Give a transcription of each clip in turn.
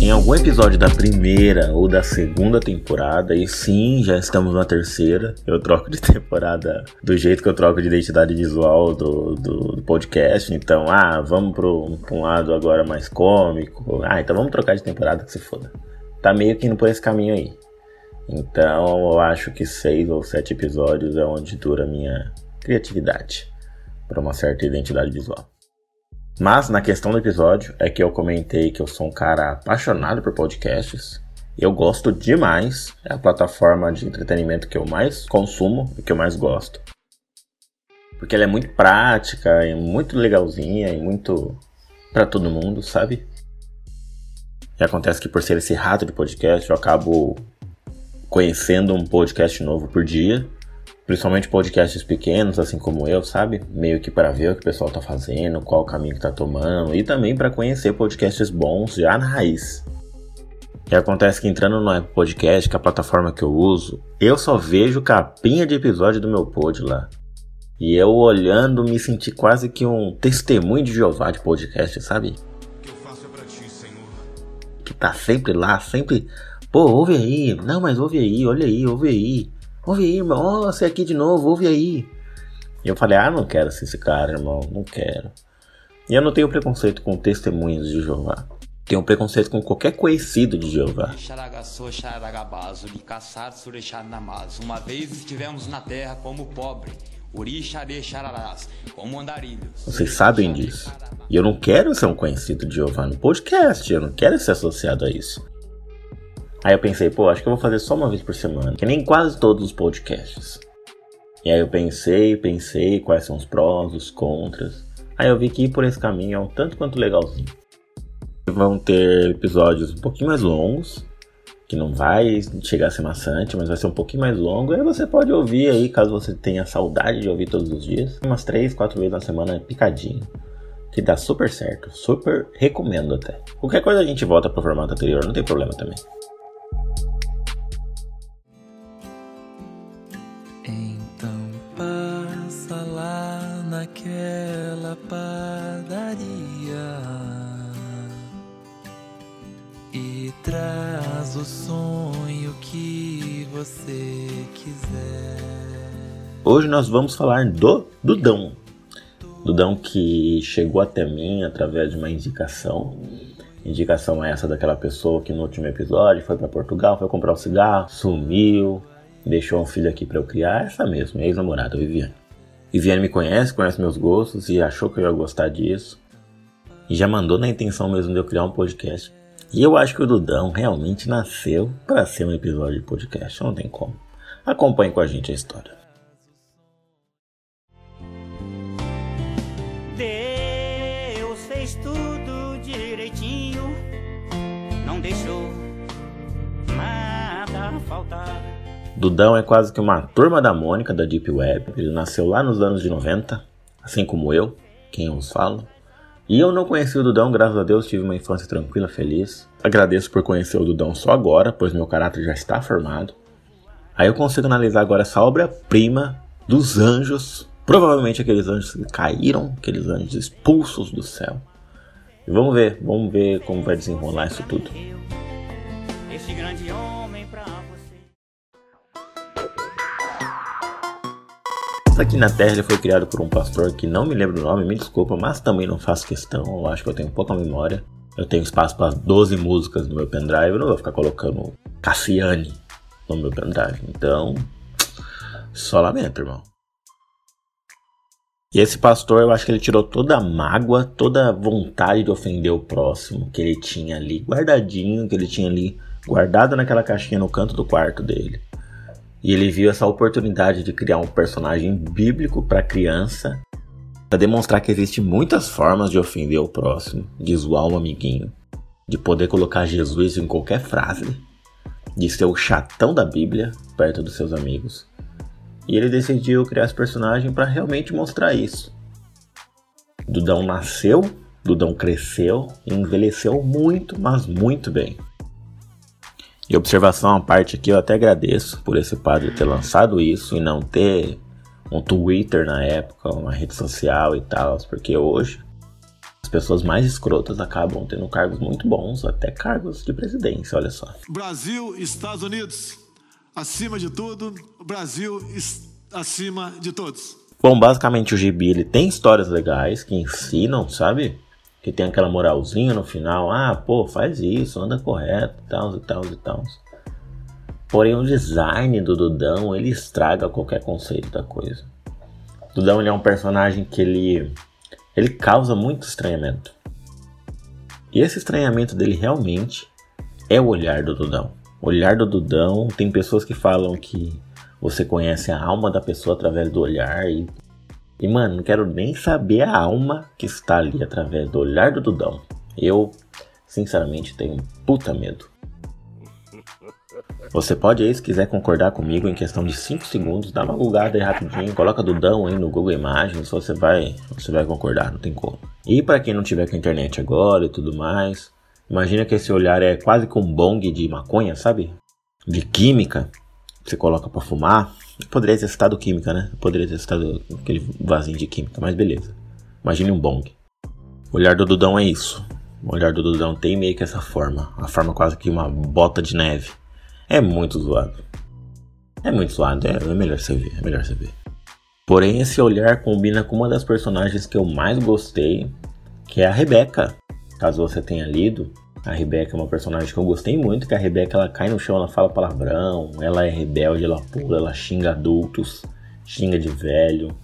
Em algum episódio da primeira ou da segunda temporada, e sim, já estamos na terceira, eu troco de temporada do jeito que eu troco de identidade visual do, do, do podcast. Então, ah, vamos pro, pra um lado agora mais cômico. Ah, então vamos trocar de temporada que se foda. Tá meio que indo por esse caminho aí. Então, eu acho que seis ou sete episódios é onde dura a minha criatividade para uma certa identidade visual. Mas na questão do episódio é que eu comentei que eu sou um cara apaixonado por podcasts. Eu gosto demais, é a plataforma de entretenimento que eu mais consumo e que eu mais gosto. Porque ela é muito prática, e muito legalzinha e muito para todo mundo, sabe? E acontece que por ser esse rato de podcast, eu acabo conhecendo um podcast novo por dia principalmente podcasts pequenos, assim como eu, sabe? Meio que para ver o que o pessoal tá fazendo, qual o caminho que tá tomando e também para conhecer podcasts bons já na raiz. E acontece que entrando no Apple Podcast, que é a plataforma que eu uso, eu só vejo capinha de episódio do meu pod lá. E eu olhando me senti quase que um testemunho de Jeová de podcast, sabe? Que, ti, que tá sempre lá, sempre. Pô, ouve aí. Não, mas ouve aí, olha aí, ouve aí. Ouve aí, irmão. Oh, você aqui de novo, ouve aí. E eu falei, ah, não quero ser esse cara, irmão. Não quero. E eu não tenho preconceito com testemunhas de Jeová. Tenho preconceito com qualquer conhecido de Jeová. Uma vez estivemos na terra como pobre. Vocês sabem disso. E eu não quero ser um conhecido de Jeová no podcast. Eu não quero ser associado a isso. Aí eu pensei, pô, acho que eu vou fazer só uma vez por semana, que nem quase todos os podcasts. E aí eu pensei, pensei quais são os prós, os contras. Aí eu vi que ir por esse caminho é um tanto quanto legalzinho. Vão ter episódios um pouquinho mais longos, que não vai chegar a ser maçante, mas vai ser um pouquinho mais longo. Aí você pode ouvir aí, caso você tenha saudade de ouvir todos os dias, umas 3, 4 vezes na semana picadinho. Que dá super certo, super recomendo até. Qualquer coisa a gente volta pro formato anterior, não tem problema também. E traz o sonho que você quiser. Hoje nós vamos falar do Dudão. Dudão que chegou até mim através de uma indicação. Indicação essa daquela pessoa que no último episódio foi para Portugal, foi comprar um cigarro, sumiu, deixou um filho aqui para eu criar. Essa mesmo, ex-namorada, Viviane. Viviane me conhece, conhece meus gostos e achou que eu ia gostar disso. E já mandou na intenção mesmo de eu criar um podcast. E eu acho que o Dudão realmente nasceu para ser um episódio de podcast, não tem como. Acompanhe com a gente a história. Deus fez tudo direitinho, não deixou nada faltar. Dudão é quase que uma turma da Mônica da Deep Web. Ele nasceu lá nos anos de 90, assim como eu, quem os falo. E eu não conheci o Dudão, graças a Deus, tive uma infância tranquila, feliz. Agradeço por conhecer o Dudão só agora, pois meu caráter já está formado. Aí eu consigo analisar agora essa obra-prima dos anjos, provavelmente aqueles anjos que caíram, aqueles anjos expulsos do céu. E vamos ver, vamos ver como vai desenrolar isso tudo. Esse grande homem Aqui na Terra ele foi criado por um pastor que não me lembro o nome, me desculpa, mas também não faço questão, eu acho que eu tenho pouca memória. Eu tenho espaço para 12 músicas no meu pendrive, eu não vou ficar colocando Cassiane no meu pendrive. Então, só lamento, irmão. E esse pastor, eu acho que ele tirou toda a mágoa, toda a vontade de ofender o próximo que ele tinha ali guardadinho, que ele tinha ali guardado naquela caixinha no canto do quarto dele. E ele viu essa oportunidade de criar um personagem bíblico para criança, para demonstrar que existem muitas formas de ofender o próximo, de zoar um amiguinho, de poder colocar Jesus em qualquer frase, de ser o chatão da Bíblia perto dos seus amigos. E ele decidiu criar esse personagem para realmente mostrar isso. Dudão nasceu, Dudão cresceu e envelheceu muito, mas muito bem. E observação à parte aqui, eu até agradeço por esse padre ter lançado isso e não ter um Twitter na época, uma rede social e tal, porque hoje as pessoas mais escrotas acabam tendo cargos muito bons, até cargos de presidência, olha só. Brasil, Estados Unidos, acima de tudo, Brasil acima de todos. Bom, basicamente o gibi ele tem histórias legais que ensinam, sabe? Que tem aquela moralzinha no final, ah, pô, faz isso, anda correto, tal e tal e tal. Porém, o design do Dudão ele estraga qualquer conceito da coisa. Dudão ele é um personagem que ele ele causa muito estranhamento. E esse estranhamento dele realmente é o olhar do Dudão. O olhar do Dudão, tem pessoas que falam que você conhece a alma da pessoa através do olhar e e mano, não quero nem saber a alma que está ali através do olhar do Dudão. Eu, sinceramente, tenho puta medo. Você pode aí, se quiser concordar comigo, em questão de 5 segundos, dá uma bugada aí rapidinho, coloca Dudão aí no Google Imagens, você vai, você vai concordar, não tem como. E para quem não tiver com a internet agora e tudo mais, imagina que esse olhar é quase com um bong de maconha, sabe? De química, você coloca para fumar. Poderia ter citado química, né? poderia ter citado aquele vasinho de química, mas beleza. Imagine um bong. O olhar do Dudão é isso. O olhar do Dudão tem meio que essa forma, a forma quase que uma bota de neve. É muito zoado. É muito zoado, é, é melhor você ver, é melhor você ver. Porém, esse olhar combina com uma das personagens que eu mais gostei, que é a Rebeca. Caso você tenha lido, a Rebeca é uma personagem que eu gostei muito, que a Rebeca ela cai no chão, ela fala palavrão, ela é rebelde, ela pula, ela xinga adultos, xinga de velho.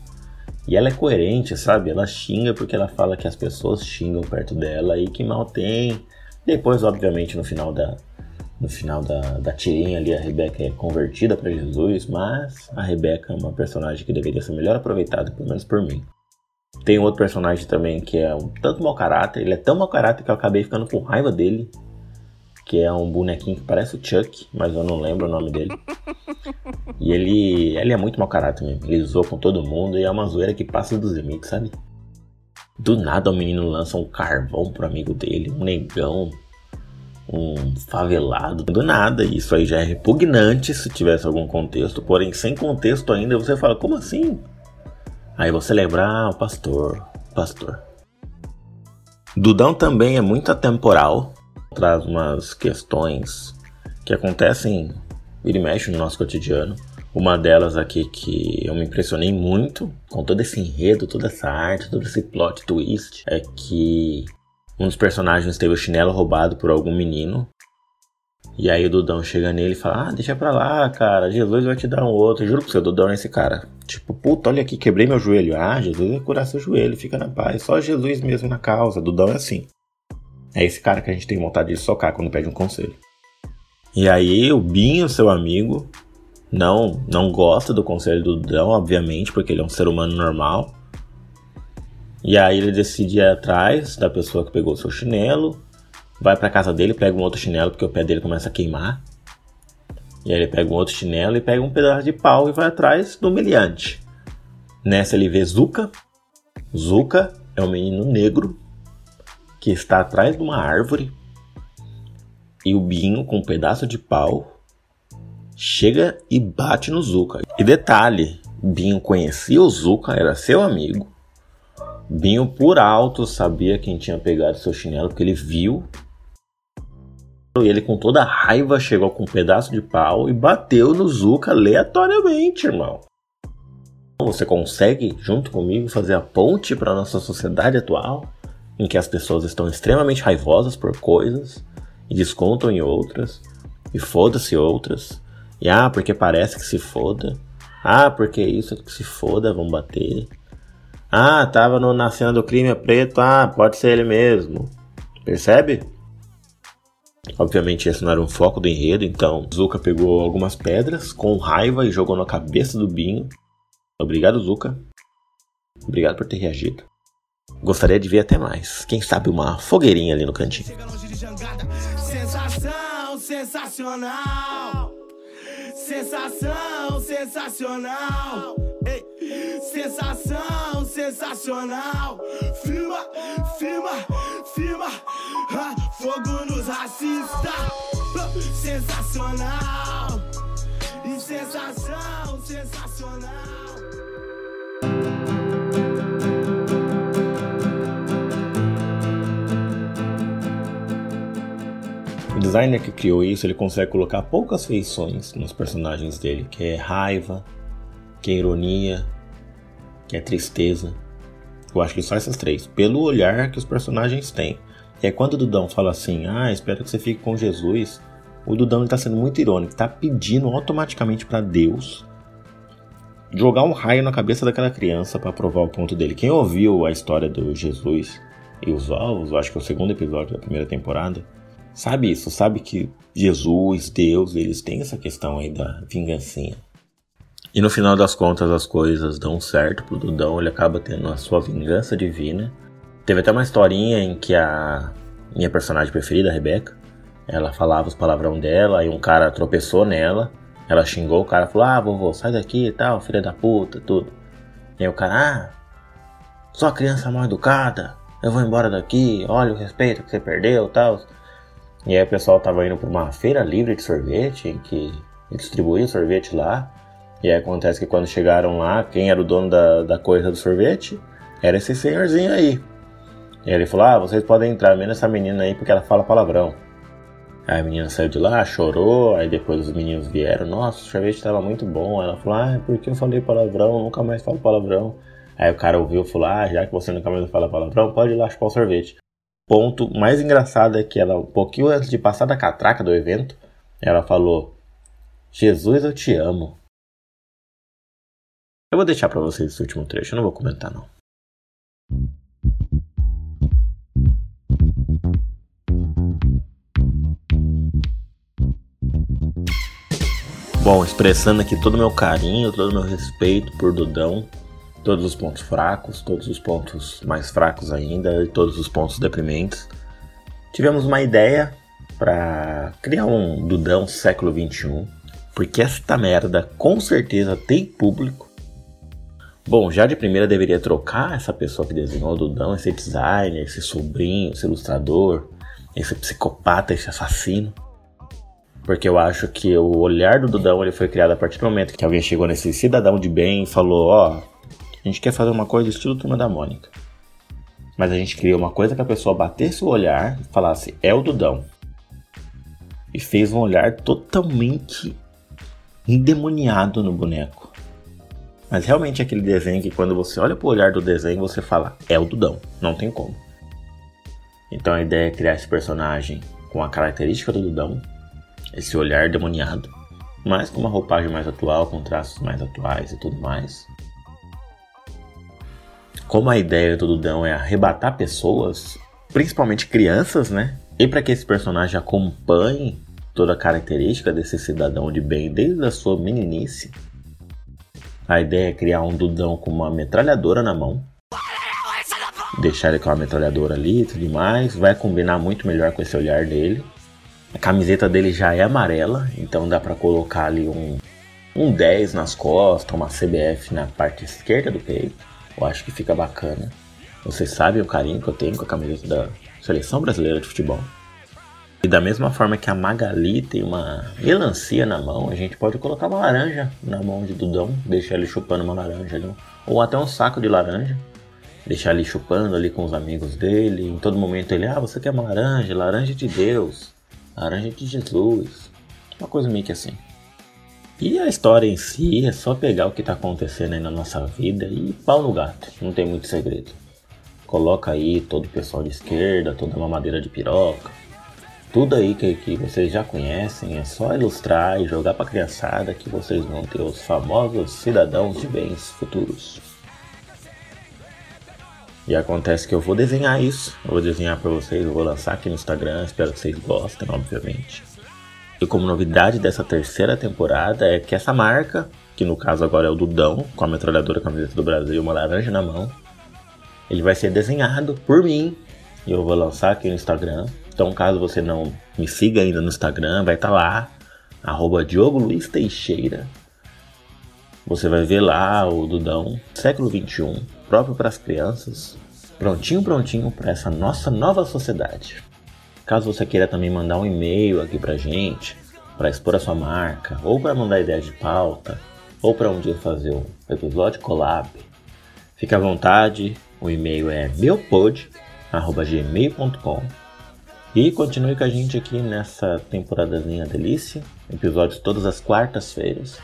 E ela é coerente, sabe? Ela xinga porque ela fala que as pessoas xingam perto dela e que mal tem. Depois, obviamente, no final da, no final da, da tirinha ali a Rebeca é convertida para Jesus, mas a Rebeca é uma personagem que deveria ser melhor aproveitada, pelo menos por mim. Tem outro personagem também que é um tanto mau caráter, ele é tão mau caráter que eu acabei ficando com raiva dele, que é um bonequinho que parece o Chuck, mas eu não lembro o nome dele. E ele, ele é muito mau caráter mesmo, ele zoa com todo mundo e é uma zoeira que passa dos limites, sabe? Do nada o menino lança um carvão pro amigo dele, um negão, um favelado, do nada. Isso aí já é repugnante se tivesse algum contexto, porém sem contexto ainda você fala, como assim? Aí você lembra, ah, o pastor, pastor. Dudão também é muito atemporal, traz umas questões que acontecem e mexe no nosso cotidiano. Uma delas aqui que eu me impressionei muito com todo esse enredo, toda essa arte, todo esse plot twist, é que um dos personagens teve o chinelo roubado por algum menino. E aí o Dudão chega nele e fala: Ah, deixa pra lá, cara. Jesus vai te dar um outro. Juro pro seu Dudão é esse cara. Tipo, puta, olha aqui, quebrei meu joelho. Ah, Jesus vai curar seu joelho, fica na paz. Só Jesus mesmo na causa. Dudão é assim. É esse cara que a gente tem vontade de socar quando pede um conselho. E aí o Binho, seu amigo, não, não gosta do conselho do Dudão, obviamente, porque ele é um ser humano normal. E aí ele decide ir atrás da pessoa que pegou o seu chinelo, vai pra casa dele, pega um outro chinelo porque o pé dele começa a queimar. E aí ele pega um outro chinelo e pega um pedaço de pau e vai atrás do humilhante. Nessa ele vê Zuka. Zuka é um menino negro que está atrás de uma árvore. E o Binho, com um pedaço de pau, chega e bate no Zuka. E detalhe, Binho conhecia o Zuka, era seu amigo. Binho, por alto, sabia quem tinha pegado seu chinelo, porque ele viu. E ele, com toda raiva, chegou com um pedaço de pau e bateu no Zuka aleatoriamente, irmão. Você consegue, junto comigo, fazer a ponte para nossa sociedade atual, em que as pessoas estão extremamente raivosas por coisas e descontam em outras, e foda-se outras, e ah, porque parece que se foda, ah, porque isso que se foda, vão bater. Ah, tava no, na cena do crime preto. Ah, pode ser ele mesmo. Percebe? Obviamente esse não era um foco do enredo, então Zuka pegou algumas pedras com raiva e jogou na cabeça do Binho. Obrigado, Zuka. Obrigado por ter reagido. Gostaria de ver até mais. Quem sabe uma fogueirinha ali no cantinho. Sensação sensacional. Sensação sensacional. Sensação sensacional. Firma, firma, firma. Ah, fogo nos racista, sensacional. E sensação, sensacional. O designer que criou isso, ele consegue colocar poucas feições nos personagens dele, que é raiva, que é ironia, que é tristeza. Eu acho que só essas três, pelo olhar que os personagens têm. E aí quando o Dudão fala assim, ah, espero que você fique com Jesus, o Dudão está sendo muito irônico, está pedindo automaticamente para Deus jogar um raio na cabeça daquela criança para provar o ponto dele. Quem ouviu a história do Jesus e os ovos, acho que é o segundo episódio da primeira temporada, sabe isso, sabe que Jesus, Deus, eles têm essa questão aí da vingancinha. E no final das contas as coisas dão certo pro Dudão, ele acaba tendo a sua vingança divina. Teve até uma historinha em que a minha personagem preferida, a Rebeca, ela falava os palavrão dela e um cara tropeçou nela. Ela xingou o cara, falou: Ah, vovô, sai daqui e tal, filha da puta, tudo. E aí o cara, ah, só criança mal educada, eu vou embora daqui, olha o respeito que você perdeu tal. E aí o pessoal tava indo pra uma feira livre de sorvete, em que distribuía sorvete lá. E aí acontece que quando chegaram lá, quem era o dono da, da coisa do sorvete? Era esse senhorzinho aí. E ele falou: Ah, vocês podem entrar, menos essa menina aí porque ela fala palavrão. Aí a menina saiu de lá, chorou, aí depois os meninos vieram, nossa, o sorvete estava muito bom. Ela falou, ah, porque eu falei palavrão, nunca mais falo palavrão. Aí o cara ouviu e falou, ah, já que você nunca mais fala palavrão, pode ir lá chupar o sorvete ponto mais engraçado é que ela, um pouquinho antes de passar da catraca do evento, ela falou: Jesus, eu te amo. Eu vou deixar para vocês esse último trecho, eu não vou comentar não. Bom, expressando aqui todo o meu carinho, todo o meu respeito por Dudão, todos os pontos fracos, todos os pontos mais fracos ainda e todos os pontos deprimentes. Tivemos uma ideia para criar um Dudão século 21, porque esta merda com certeza tem público. Bom, já de primeira deveria trocar essa pessoa que desenhou o Dudão, esse designer, esse sobrinho, esse ilustrador, esse psicopata, esse assassino. Porque eu acho que o olhar do Dudão ele foi criado a partir do momento que alguém chegou nesse cidadão de bem e falou: Ó, oh, a gente quer fazer uma coisa estilo Turma da Mônica. Mas a gente criou uma coisa que a pessoa batesse o olhar e falasse, é o Dudão. E fez um olhar totalmente endemoniado no boneco. Mas realmente é aquele desenho que quando você olha pro olhar do desenho, você fala, é o Dudão, não tem como. Então a ideia é criar esse personagem com a característica do Dudão, esse olhar demoniado, mas com uma roupagem mais atual, com traços mais atuais e tudo mais. Como a ideia do Dudão é arrebatar pessoas, principalmente crianças, né? E para que esse personagem acompanhe toda a característica desse cidadão de bem desde a sua meninice, a ideia é criar um Dudão com uma metralhadora na mão. Deixar ele com a metralhadora ali e tudo mais. Vai combinar muito melhor com esse olhar dele. A camiseta dele já é amarela, então dá para colocar ali um, um 10 nas costas, uma CBF na parte esquerda do peito. Eu acho que fica bacana. Vocês sabem o carinho que eu tenho com a camiseta da Seleção Brasileira de Futebol. E da mesma forma que a Magali tem uma melancia na mão, a gente pode colocar uma laranja na mão de Dudão, deixar ele chupando uma laranja ali, ou até um saco de laranja, deixar ele chupando ali com os amigos dele. Em todo momento ele, ah, você quer uma laranja? Laranja de Deus, laranja de Jesus. Uma coisa meio que assim. E a história em si é só pegar o que está acontecendo aí na nossa vida e pau no gato, não tem muito segredo. Coloca aí todo o pessoal de esquerda, toda uma madeira de piroca, tudo aí que, que vocês já conhecem, é só ilustrar e jogar para criançada que vocês vão ter os famosos cidadãos de bens futuros. E acontece que eu vou desenhar isso, eu vou desenhar para vocês, eu vou lançar aqui no Instagram, espero que vocês gostem, obviamente. E como novidade dessa terceira temporada é que essa marca, que no caso agora é o Dudão, com a metralhadora camiseta do Brasil e uma laranja na mão, ele vai ser desenhado por mim e eu vou lançar aqui no Instagram. Então, caso você não me siga ainda no Instagram, vai estar tá lá, arroba Diogo Luiz Teixeira. Você vai ver lá o Dudão, século XXI, próprio para as crianças, prontinho, prontinho para essa nossa nova sociedade. Caso você queira também mandar um e-mail aqui pra gente, para expor a sua marca, ou para mandar ideia de pauta, ou para um dia fazer um episódio collab, fique à vontade. O e-mail é meupod@gmail.com E continue com a gente aqui nessa temporadazinha delícia, episódios todas as quartas-feiras.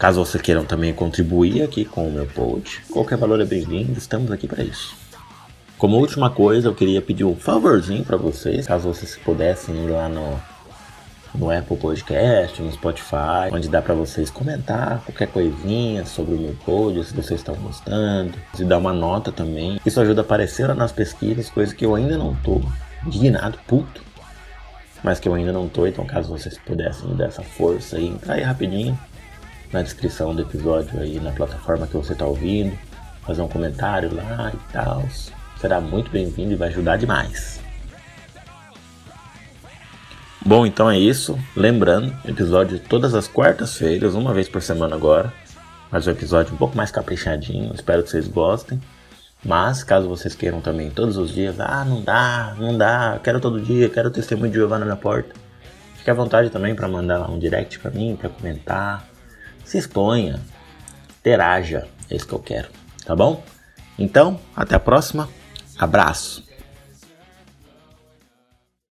Caso vocês queiram também contribuir aqui com o meu post, qualquer valor é bem-vindo, estamos aqui para isso. Como última coisa, eu queria pedir um favorzinho para vocês, caso vocês pudessem ir lá no, no Apple Podcast, no Spotify, onde dá para vocês comentar qualquer coisinha sobre o meu post, se vocês estão gostando, se dar uma nota também. Isso ajuda a aparecer nas pesquisas, coisa que eu ainda não tô indignado, puto, mas que eu ainda não tô, então caso vocês pudessem me dar essa força aí, entrar aí rapidinho na descrição do episódio aí, na plataforma que você tá ouvindo, fazer um comentário lá e tal será muito bem-vindo e vai ajudar demais. Bom, então é isso. Lembrando, episódio todas as quartas-feiras, uma vez por semana agora. Mas um episódio um pouco mais caprichadinho, espero que vocês gostem. Mas, caso vocês queiram também todos os dias, ah, não dá, não dá, quero todo dia, quero testemunho de Giovanna na porta. Fique à vontade também para mandar um direct para mim, para comentar. Se exponha, interaja, é isso que eu quero, tá bom? Então, até a próxima. Abraço!